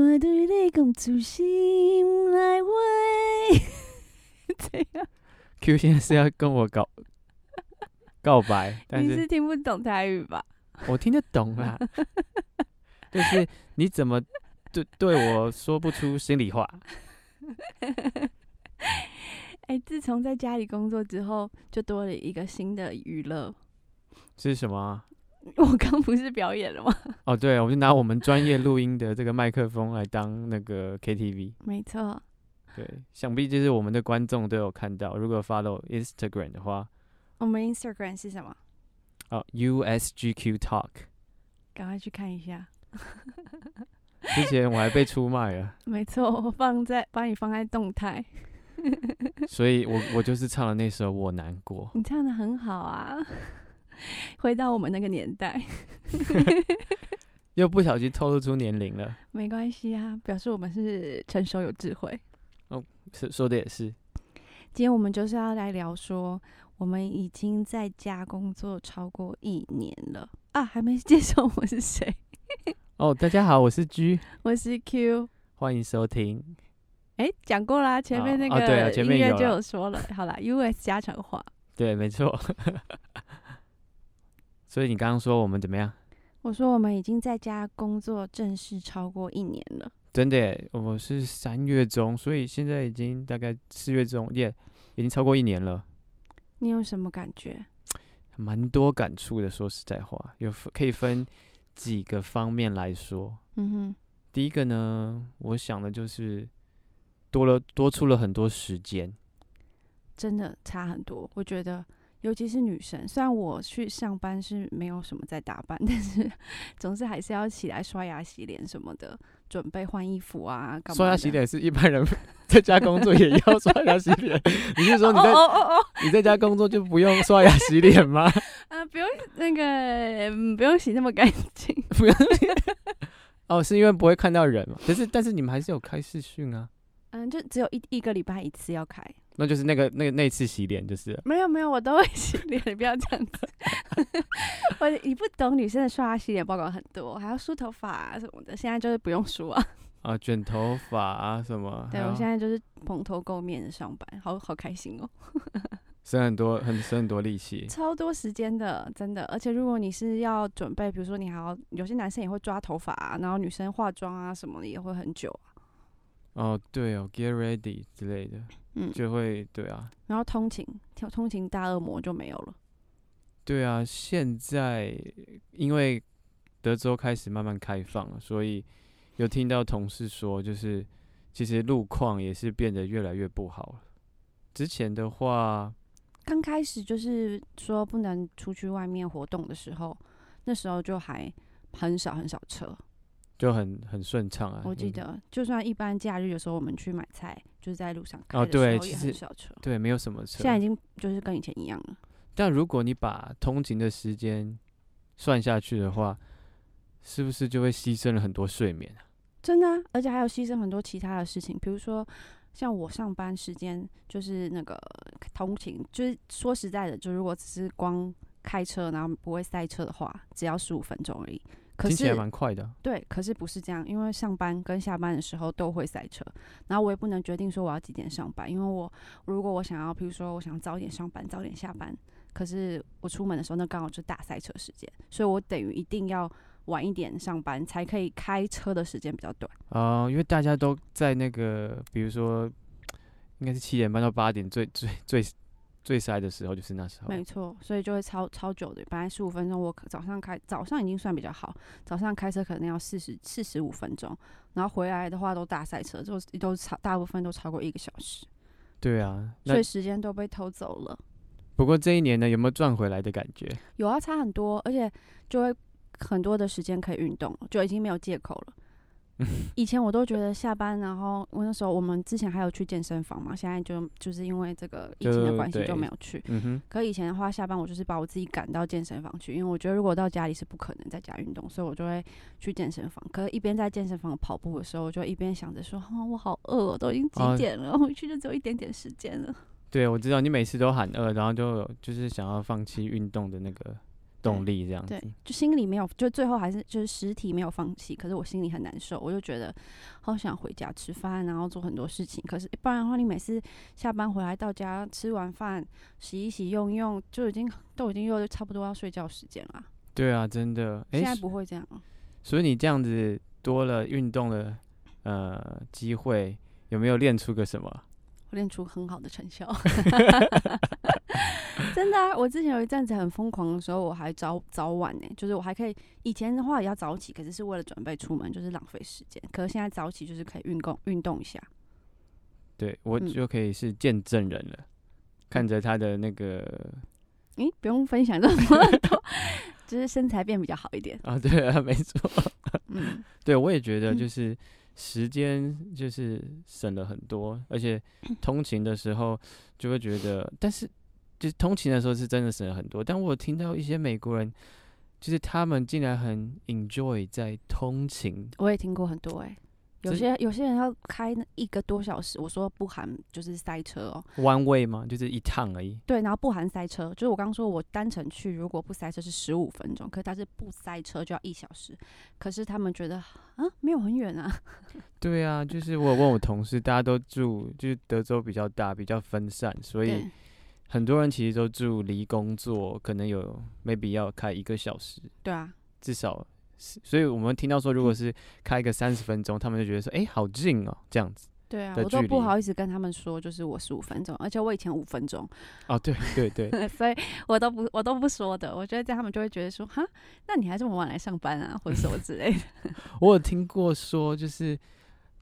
没人做对你讲出心来话。这样，Q 现在是要跟我告告白，但是你是听不懂台语吧？我听得懂啦。就是你怎么对对我说不出心里话？哎、自从在家里工作之后，就多了一个新的娱乐。是什么啊？我刚不是表演了吗？哦，对，我就拿我们专业录音的这个麦克风来当那个 KTV。没错，对，想必就是我们的观众都有看到。如果 follow Instagram 的话，我们 Instagram 是什么？哦，USGQ Talk。赶快去看一下。之前我还被出卖了，没错，我放在把你放在动态，所以我我就是唱了那首《我难过》。你唱的很好啊。回到我们那个年代，又不小心透露出年龄了，没关系啊，表示我们是成熟有智慧。是说的也是。今天我们就是要来聊说，我们已经在家工作超过一年了啊，还没介绍我是谁，哦，大家好，我是 G，我是 Q。欢迎收听。哎，讲过啦，前面那个音乐就有说了。好啦 u s 家常话。对，没错。所以你刚刚说我们怎么样？我说我们已经在家工作正式超过一年了。真的耶，我是三月中，所以现在已经大概四月中，耶、已经超过一年了，你有什么感觉？蛮多感触的。说实在话，有可以分几个方面来说。嗯哼，第一个呢，我想的就是多了多出了很多时间。真的差很多。我觉得，尤其是女生，虽然我去上班是没有什么在打扮，但是总是还是要起来刷牙、洗脸什么的，准备换衣服啊，干嘛刷牙洗。脸是一般人 在家工作也要刷牙洗脸。你是说你哦在、哦哦哦，你在家工作就不用刷牙洗脸吗？啊，不用那个，嗯不用洗那么干净。不用。哦，是因为不会看到人嘛？可是但是你们还是有开视讯啊，嗯，就只有一一个礼拜一次要开。那就是那个那个那次洗脸就是没有没有，我都会洗脸，你不要这样子。我你不懂女生的刷牙洗脸报告很多，还要梳头发啊什么的，现在就是不用梳啊。啊，卷头发啊什么，对我现在就是蓬头垢面的上班，好好开心哦，省很多很省很多力气。超多时间的，真的。而且如果你是要准备，比如说你还要有些男生也会抓头发、啊，然后女生化妆啊什么的也会很久啊。哦，对哦，get ready 之类的，嗯，就会对啊，然后通勤，通通勤大恶魔就没有了。对啊。现在因为德州开始慢慢开放了，所以有听到同事说，就是其实路况也是变得越来越不好了。之前的话，刚开始就是说不能出去外面活动的时候，那时候就还很少很少车。就很很顺畅啊。我记嗯得，就算一般假日有时候我们去买菜，就是在路上开哦的时候也对其实很少车。对，没有什么车。现在已经就是跟以前一样了。但如果你把通勤的时间算下去的话，是不是就会牺牲了很多睡眠啊？真的、啊，而且还有牺牲很多其他的事情，比如说像我上班时间就是那个通勤，就是说实在的，就如果只是光开车然后不会塞车的话，只要十五分钟而已。可听起来是蛮快的啊。对，可是不是这样，因为上班跟下班的时候都会塞车，然后我也不能决定说我要几点上班，因为我如果我想要，比如说我想早点上班，早点下班，可是我出门的时候那刚好就是大塞车时间，所以我等于一定要晚一点上班，才可以开车的时间比较短。啊、因为大家都在那个，比如说，应该是七点半到八点最最最最塞的时候，就是那时候。没错，所以就会超超久的。本来十五分钟，我早上开早上已经算比较好，早上开车可能要四十四十五分钟，然后回来的话都大塞车，就都超大部分都超过一个小时，对啊，所以时间都被偷走了。不过这一年呢，有没有赚回来的感觉？有啊，差很多，而且就会很多的时间可以运动，就已经没有借口了。以前我都觉得下班，然后我那时候我们之前还有去健身房嘛，现在就就是因为这个疫情的关系就没有去。嗯哼，可以前的话，下班我就是把我自己赶到健身房去，因为我觉得如果到家里是不可能在家运动，所以我就会去健身房。可是一边在健身房跑步的时候，我就一边想着说，哦，我好饿哦，都已经几哦点了，回去就只有一点点时间了。对，我知道你每次都喊饿，然后就就是想要放弃运动的那个动力这样子对。，就心里没有，就最后还是就是实体没有放弃，可是我心里很难受，我就觉得好想回家吃饭，然后做很多事情。可是不然的话，你每次下班回来到家吃完饭洗一洗用一用，就已经都已经又差不多要睡觉时间了。对啊，真的。哎、现在不会这样，所以你这样子多了运动的呃机会，有没有练出个什么？我练出很好的成效。真的啊！我之前有一阵子很疯狂的时候，我还早早晚呢、就是我还可以以前的话也要早起，可是是为了准备出门，就是浪费时间。可是现在早起就是可以运动运动一下。对我嗯就可以是见证人了，看着他的那个诶、不用分享这么多，就是身材变比较好一点。啊，对啊，没错，嗯，对我也觉得嗯就是时间就是省了很多，而且 通勤的时候就会觉得，但是就是通勤的时候是真的省了很多，但我听到一些美国人，就是他们竟然很 enjoy 在通勤，我也听过很多诶、有些有些人要开一个多小时，我说不含就是塞车哦、one way 吗？就是一趟而已。对，然后不含塞车，就是我刚刚说我单程去，如果不塞车是十五分钟，可是他是不塞车就要一小时，可是他们觉得啊没有很远啊，对啊，就是我有问我同事，大家都住就是德州比较大，比较分散，所以很多人其实都住离工作可能有 maybe 要开一个小时，对啊，至少是，所以我们听到说如果是开一个三十分钟，他们就觉得说，哎、好近哦，这样子。对啊，我都不好意思跟他们说，就是我十五分钟，而且我以前五分钟，哦，对对对，所以我都不我都不说的。我觉得这样他们就会觉得说，哈，那你还这么晚来上班啊，或者什么之类的。我有听过说，就是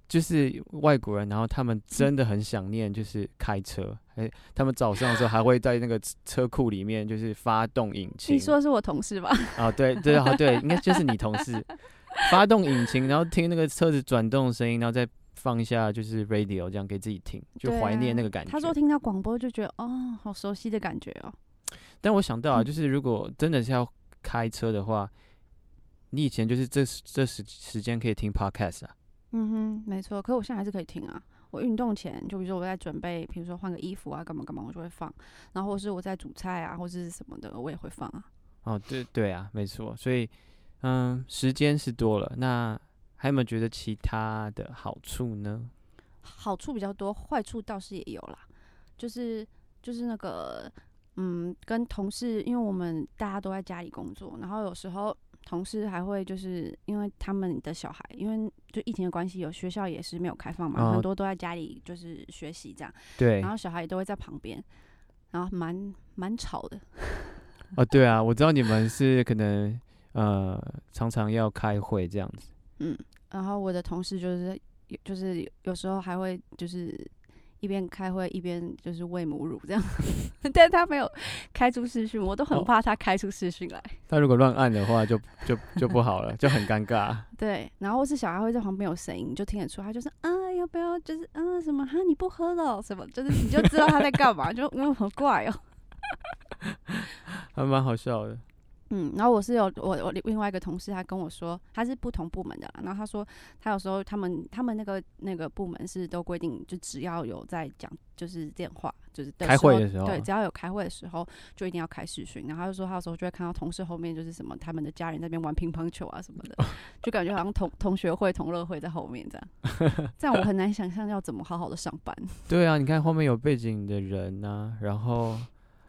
就是外国人，然后他们真的很想念，就是开车，哎、他们早上的时候还会在那个车车库里面，就是发动引擎。你说的是我同事吧？啊，对对啊对，应该就是你同事发动引擎，然后听那个车子转动的声音，然后再放一下就是 radio，这样给自己听，就怀念啊那个感觉。他说听到广播就觉得，哦，好熟悉的感觉哦。但我想到啊，嗯就是如果真的是要开车的话，你以前就是这时这时时间可以听 podcast 啊。嗯哼，没错。可我现在还是可以听啊。我运动前，就比如说我在准备，比如说换个衣服啊，干嘛干嘛，我就会放。然后或是我在煮菜啊，或者是什么的，我也会放啊。哦，对对啊，没错。所以，嗯，时间是多了，那还有没有觉得其他的好处呢？好处比较多，坏处倒是也有啦。就是就是那个，嗯，跟同事，因为我们大家都在家里工作，然后有时候同事还会就是因为他们的小孩，因为就疫情的关系，有学校也是没有开放嘛，哦很多都在家里就是学习这样，对然，后小孩也都会在旁边，然后蛮蛮吵的。哦，对啊，我知道你们是可能呃常常要开会这样子。嗯，然后我的同事就是有就是有时候还会就是一边开会一边就是喂母乳这样，但他没有开出视讯，我都很哦怕他开出视讯来。他如果乱按的话就，就就不好了，就很尴尬。对，然后或是小孩会在旁边有声音，你就听得出他就是啊要不要就是啊什么哈你不喝了哦什么，就是你就知道他在干嘛，就嗯好怪哦。还蛮好笑的。嗯，然后我是有我我另外一个同事，他跟我说他是不同部门的啦，然后他说他有时候他们他们那个那个部门是都规定，就只要有在讲就是电话，就是开会的时候对，只要有开会的时候就一定要开视讯。然后他就说他有时候就会看到同事后面就是什么他们的家人在那边玩乒乓球啊什么的，就感觉好像同同学会、同乐会在后面这样，这样我很难想象要怎么好好的上班，对啊，你看后面有背景的人呐、然后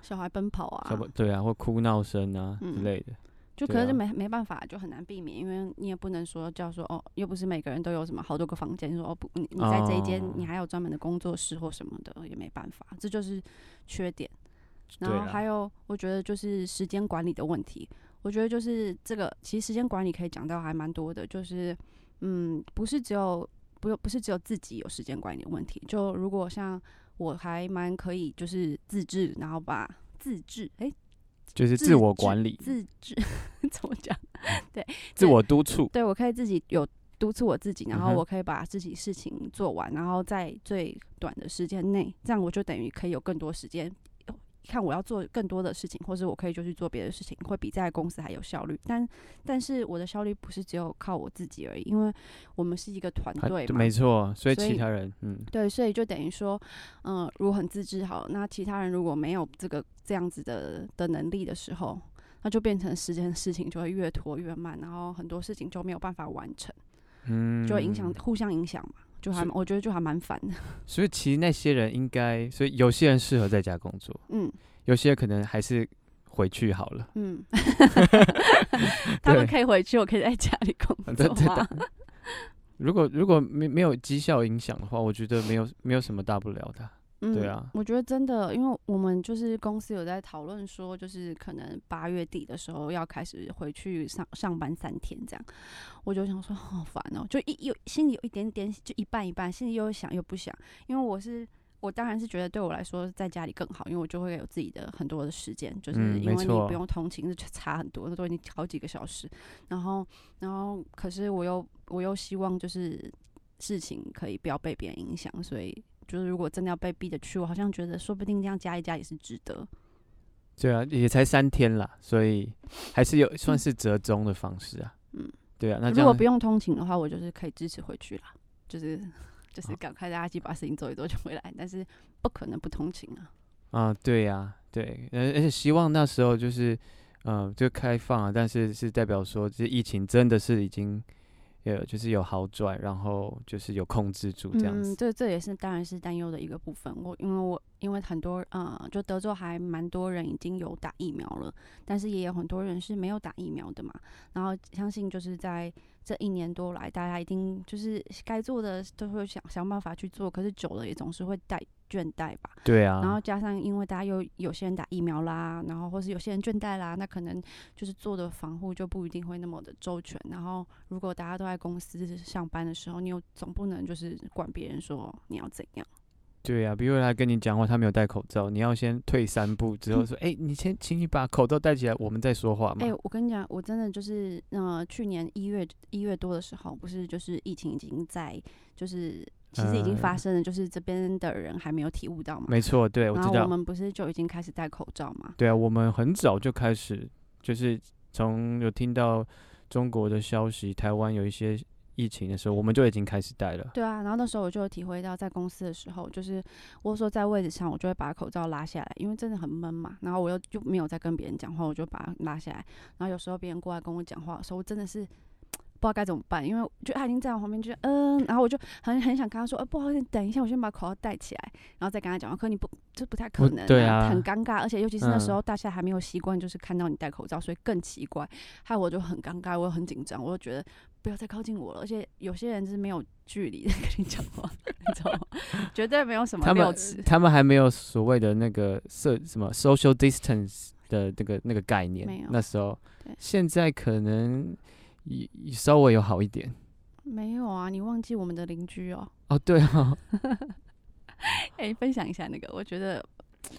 小孩奔跑啊对啊，或哭闹声啊、之嗯类的。就可是没没办法，就很难避免，因为你也不能说叫说哦，又不是每个人都有什么好多个房间，说哦不，你你在这一间哦你还有专门的工作室或什么的，也没办法，这就是缺点。然后还有，我觉得就是时间管理的问题。我觉得就是这个，其实时间管理可以讲到还蛮多的，就是嗯，不是只有不不是只有自己有时间管理的问题。就如果像我还蛮可以，就是自制，然后把自制，诶，自就是自我管理、自制 怎么讲？对自我督促。对我可以自己有督促我自己，然后我可以把自己事情做完，然后在最短的时间内，这样我就等于可以有更多时间，看我要做更多的事情，或是我可以就去做别的事情，会比在公司还有效率。但但是我的效率不是只有靠我自己而已，因为我们是一个团队嘛，没错，所以其他人，嗯，对，所以就等于说，嗯、如果很自制好，那其他人如果没有这个这样子的的能力的时候，那就变成时间事情就会越拖越慢，然后很多事情就没有办法完成，嗯，就会影响互相影响嘛，就还我觉得就还蛮烦的，所以其实那些人应该，所以有些人适合在家工作，嗯有些人可能还是回去好了。嗯，他们可以回去，我可以在家里工作吗？如果如果没没有绩效影响的话，我觉得没有没有什么大不了的啊。嗯，对啊我觉得真的，因为我们就是公司有在讨论说，就是可能八月底的时候要开始回去上上班三天这样，我就想说好烦哦、就一有心里有一点点，就一半一半，心里又想又不想，因为我是。我当然是觉得对我来说在家里更好，因为我就会有自己的很多的时间，就是嗯因为你不用通勤，就差很多，都已经好几个小时。然后，然后可是我又我又希望就是事情可以不要被别人影响，所以就是如果真的要被逼着去，我好像觉得说不定这样加一加也是值得。对啊，也才三天啦，所以还是有算是折中的方式啊。嗯，对啊，那如果不用通勤的话，我就是可以支持回去啦，就是就是赶快大家去把事情做一做就回来，但是不可能不通勤啊。啊，对呀、对，而而且希望那时候就是，嗯，就开放啊，但是是代表说，这疫情真的是已经，呃，就是有好转，然后就是有控制住这样嗯，子。这这也是当然是担忧的一个部分。我因为我因为很多呃，就德州还蛮多人已经有打疫苗了，但是也有很多人是没有打疫苗的嘛。然后相信就是在这一年多来，大家一定就是该做的都会想想办法去做，可是久了也总是会带倦怠吧。对啊，然后加上因为大家又有些人打疫苗啦，然后或是有些人倦怠啦，那可能就是做的防护就不一定会那么的周全。然后如果大家都在公司上班的时候，你又总不能就是管别人说你要怎样。对啊，比如他跟你讲话，他没有戴口罩，你要先退三步之后说，哎、你先，请你把口罩戴起来，我们再说话嘛。哎、我跟你讲，我真的就是呃，去年一月一月多的时候，不是就是疫情已经在就是其实已经发呃生了，就是这边的人还没有体悟到嘛。没错，对我知道。我们不是就已经开始戴口罩嘛？对啊，我们很早就开始，就是从有听到中国的消息，台湾有一些疫情的时候，我们就已经开始戴了。对啊，然后那时候我就有体会到，在公司的时候，就是我说在位置上，我就会把口罩拉下来，因为真的很闷嘛。然后我又就没有在跟别人讲话，我就把它拉下来。然后有时候别人过来跟我讲话的时候，我真的是 不知道该怎么办，因为就他已经在我旁边，就嗯，然后我就很很想跟他说，呃，不好意思，等一下，我先把口罩戴起来，然后再跟他讲话。可你不，这不太可不能、对啊很尴尬，而且尤其是那时嗯候大家还没有习惯，就是看到你戴口罩，所以更奇怪，害我就很尴尬，我又很紧张，我就觉得不要再靠近我了。而且有些人是没有距离的跟你讲话，你知道吗？绝对没有什么他们六尺。他们还没有所谓的那个社什么 social distance 的那个那个概念没有，那时候对，现在可能稍微有好一点。没有啊，你忘记我们的邻居哦。哦，对哦，哎、分享一下那个，我觉得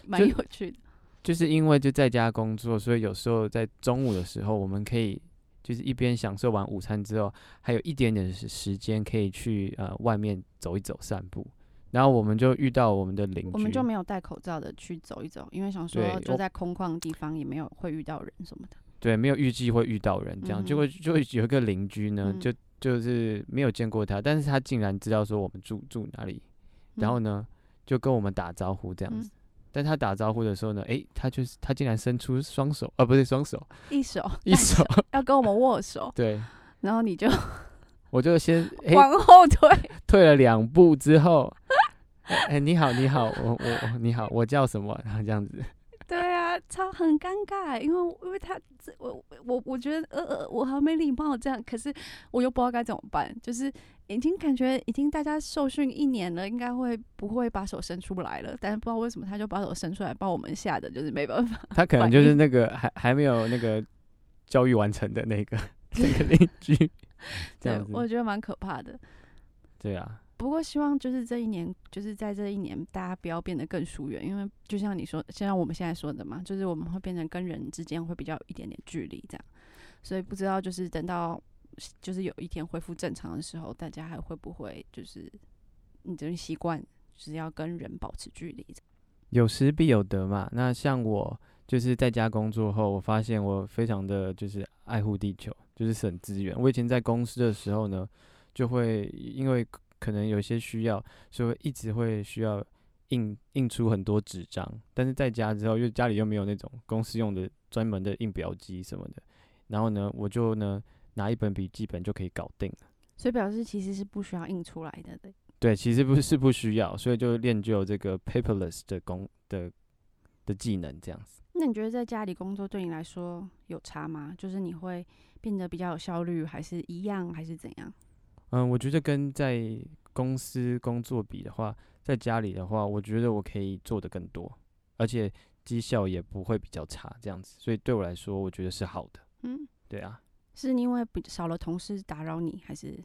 蛮有趣的。就是因为就在家工作，所以有时候在中午的时候，我们可以就是一边享受完午餐之后，还有一点点时时间可以去呃外面走一走、散步。然后我们就遇到我们的邻居，我们就没有戴口罩的去走一走，因为想说就在空旷的地方也没有会遇到人什么的。对没有预计会遇到人，这样、嗯结果就会有一个邻居呢，嗯就就是没有见过他，但是他竟然知道说我们住住哪里，然后呢就跟我们打招呼这样嗯子。但他打招呼的时候呢，诶，他就是他竟然伸出双手，啊，不是双手，一手一手，要跟我们握手，对，然后你就 我就先诶往后退。退了两步之后，哎、诶你好，你好，我我我你好，我叫什么？然后这样子，对啊，超很尴尬，因为因为他这我我我觉得呃呃我好没礼貌这样，可是我又不知道该怎么办，就是已经感觉已经大家受训一年了，应该会不会把手伸出来了，但是不知道为什么他就把手伸出来，把我们吓得就是没办法。他可能就是那个还还没有那个教育完成的那个 那个邻居，对我觉得蛮可怕的。对啊，不过希望就是这一年，就是在这一年，大家不要变得更疏远，因为就像你说，就像我们现在说的嘛，就是我们会变成跟人之间会比较有一点点距离这样，所以不知道就是等到就是有一天恢复正常的时候，大家还会不会就是你真习惯就是要跟人保持距离有失必有得嘛。那像我就是在家工作后，我发现我非常的就是爱护地球，就是省资源。我以前在公司的时候呢，就会因为可能有些需要，所以一直会需要印印出很多纸张。但是在家之后，因为家里又没有那种公司用的专门的印表机什么的，然后呢，我就呢拿一本笔记本就可以搞定了。所以表示其实是不需要印出来的。对，对，其实不是不需要，所以就练就这个 paperless 的功的的技能这样子。那你觉得在家里工作对你来说有差吗？就是你会变得比较有效率，还是一样，还是怎样？嗯，我觉得跟在公司工作比的话，在家里的话，我觉得我可以做的更多，而且绩效也不会比较差这样子。所以对我来说，我觉得是好的。嗯，对啊，是因为比少了同事打扰你，还是？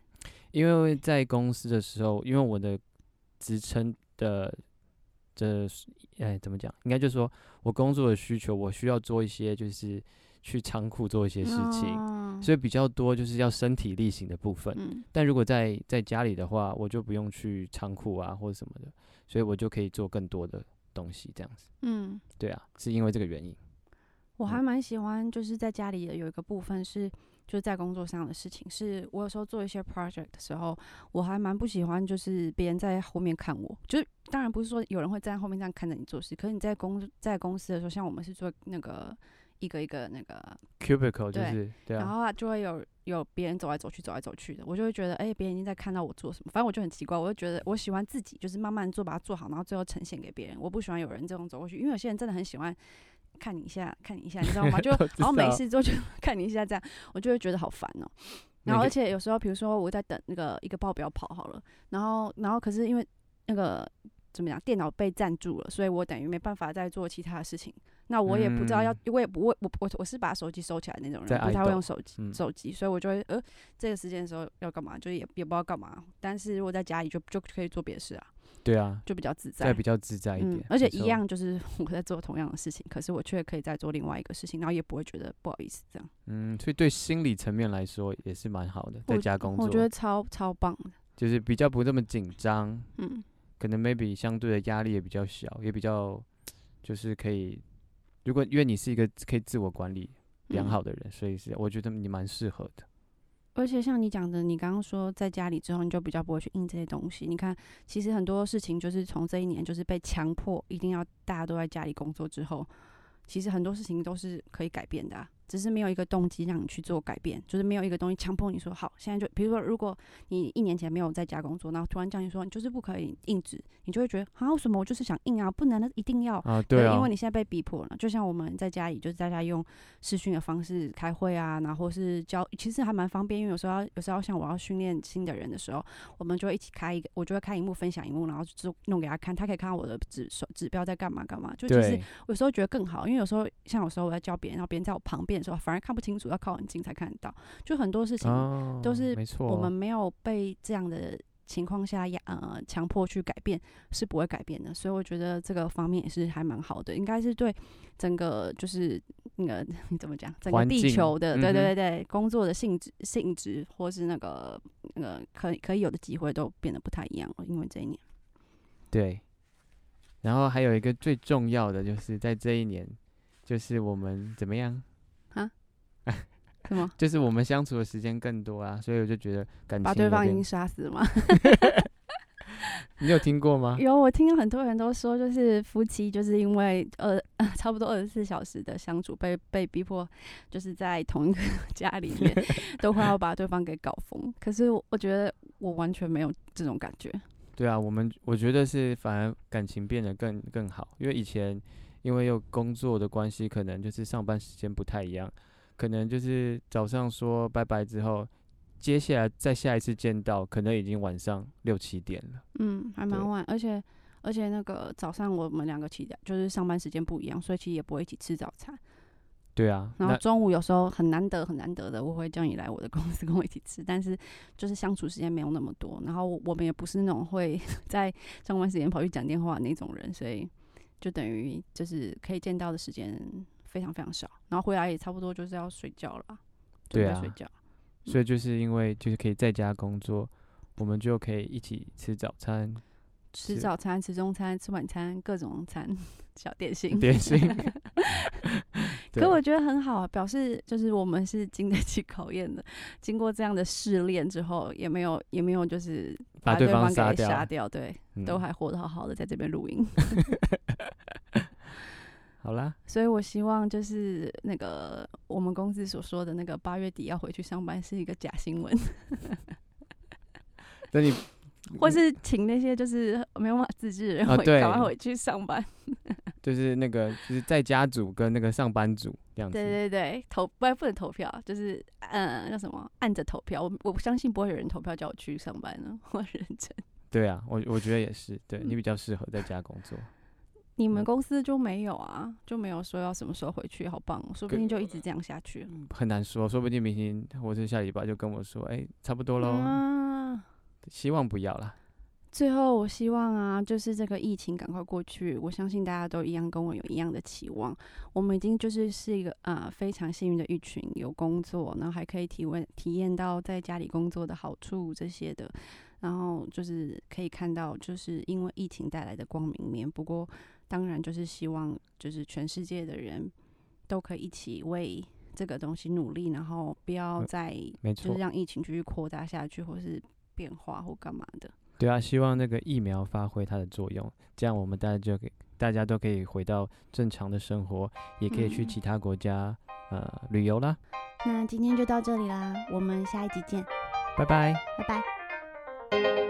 因为在公司的时候，因为我的职称的这哎怎么讲？应该就是说我工作的需求，我需要做一些就是去仓库做一些事情，哦所以比较多就是要身体力行的部分。嗯但如果在在家里的话，我就不用去仓库啊或者什么的，所以我就可以做更多的东西这样子。嗯，对啊，是因为这个原因。嗯我还蛮喜欢，就是在家里的有一个部分是，就是在工作上的事情，是我有时候做一些 project 的时候，我还蛮不喜欢，就是别人在后面看我，就是当然不是说有人会站在后面这样看着你做事，可是你在公在公司的时候，像我们是做那个一个一个那个 Cubicle 就对是对啊，然后啊，就会有有别人走来走去，走来走去的，我就会觉得，哎、别人已经在看到我做什么，反正我就很奇怪，我就觉得我喜欢自己就是慢慢做，把它做好，然后最后呈现给别人。我不喜欢有人这种走过去，因为有些人真的很喜欢看你一下，看你一下，你知道吗？就然后没道事做就看你一下这样，我就会觉得好烦哦、然后而且有时候，比如说我在等那个一个报表跑好了，然后然后可是因为那个怎么讲，电脑被占住了，所以我等于没办法再做其他的事情。那我也不知道要，我也不会，我我我是把手机收起来那种在人，不太会用手机、嗯手机，所以我就会呃这个时间的时候要干嘛，就也也不知道干嘛。但是如果在家里就就可以做别的事啊，对啊，就比较自在再。比较自在一点嗯，，而且一样就是 我在做同样的事情，可是我却可以再做另外一个事情，然后也不会觉得不好意思这样。嗯，所以对心理层面来说也是蛮好的，在我家工作，我觉得超超棒的。就是比较不这么紧张，嗯，可能 maybe 相对的压力也比较小，也比较就是可以，如果因为你是一个可以自我管理良嗯好的人，所以是我觉得你蛮适合的。而且像你讲的，你刚刚说在家里之后，你就比较不会去印这些东西。你看，其实很多事情就是从这一年就是被强迫一定要大家都在家里工作之后，其实很多事情都是可以改变的、啊，只是没有一个动机让你去做改变，就是没有一个东西强迫你说好，现在就比如说，如果你一年前没有在家工作，然后突然叫你说你就是不可以硬纸，你就会觉得啊，为什么我就是想硬啊，不能的，一定要。啊，对啊，因为你现在被逼迫了。就像我们在家里，就是大家用视讯的方式开会啊，然后是教，其实还蛮方便。因为有时候要，有时候像我要训练新的人的时候，我们就会一起开一个，我就会开荧幕分享荧幕，然后就弄给他看，他可以看到我的指手指标在干嘛干嘛。就其实对有时候觉得更好，因为有时候像有时候我在教别人，然后别人在我旁边的时候，反而看不清楚，要靠很近才看得到。就很多事情哦，都是没错，我们没有被这样的情况下压呃强迫去改变，是不会改变的。所以我觉得这个方面也是还蛮好的，应该是对整个就是那个你 怎么讲，整个地球的、嗯对对对对工作的性质性质或是那个那个可以可以有的机会都变得不太一样了，因为这一年。对。然后还有一个最重要的，就是在这一年，就是我们怎么样？是吗？就是我们相处的时间更多啊，所以我就觉得感情把对方已经杀死了吗？你有听过吗？有，我听很多人都说，就是夫妻就是因为呃 差不多二十四小时的相处，被被逼迫，就是在同一个家里面，都快要把对方给搞疯。可是我我觉得我完全没有这种感觉。对啊，我们我觉得是反而感情变得更更好，因为以前因为有工作的关系，可能就是上班时间不太一样，可能就是早上说拜拜之后，接下来再下一次见到，可能已经晚上六七点了。嗯，还蛮晚，而且而且那个早上我们两个起来就是上班时间不一样，所以其实也不会一起吃早餐。对啊，然后中午有时候很难得很难得的，我会叫你来我的公司跟我一起吃，但是就是相处时间没有那么多。然后我我们也不是那种会 在上班时间跑去讲电话的那种人，所以就等于就是可以见到的时间非常非常少。然后回来也差不多就是要睡觉了，准对啊睡觉。所以就是因为就是可以在家工作，我们就可以一起吃早餐，吃早餐、吃中餐、吃晚餐，各种餐 小点心。点心。可我觉得很好啊，表示就是我们是经得起考验的。经过这样的试炼之后，也没有也没有就是把对方给杀掉对，都嗯还活得好好的在这边录音。好啦，所以我希望就是那个我们公司所说的那个八月底要回去上班是一个假新闻，那你 或是请那些就是没有办法自制的人回赶快回去上班。就是那个就是在家组跟那个上班族这样子。对对对，投不不能投票，就是嗯叫什么按着投票。我我相信不会有人投票叫我去上班呢，我认真。对啊，我我觉得也是，对嗯你比较适合在家工作。你们嗯公司就没有啊？就没有说要什么时候回去？好棒哦，说不定就一直这样下去。很难说，说不定明天或者下礼拜就跟我说，哎、差不多喽。啊，希望不要啦。最后我希望啊，就是这个疫情赶快过去。我相信大家都一样跟我有一样的期望。我们已经就是是一个啊、非常幸运的一群，有工作，然后还可以体会体验到在家里工作的好处这些的。然后就是可以看到，就是因为疫情带来的光明面。不过当然就是希望，就是全世界的人都可以一起为这个东西努力，然后不要嗯再就是，让疫情继续扩大下去，或是变化或干嘛的。对啊，希望那个疫苗发挥它的作用，这样我们大家就可以大家都可以回到正常的生活，也可以去嗯其他国家、呃旅游啦。那今天就到这里啦，我们下一集见，拜拜。拜拜。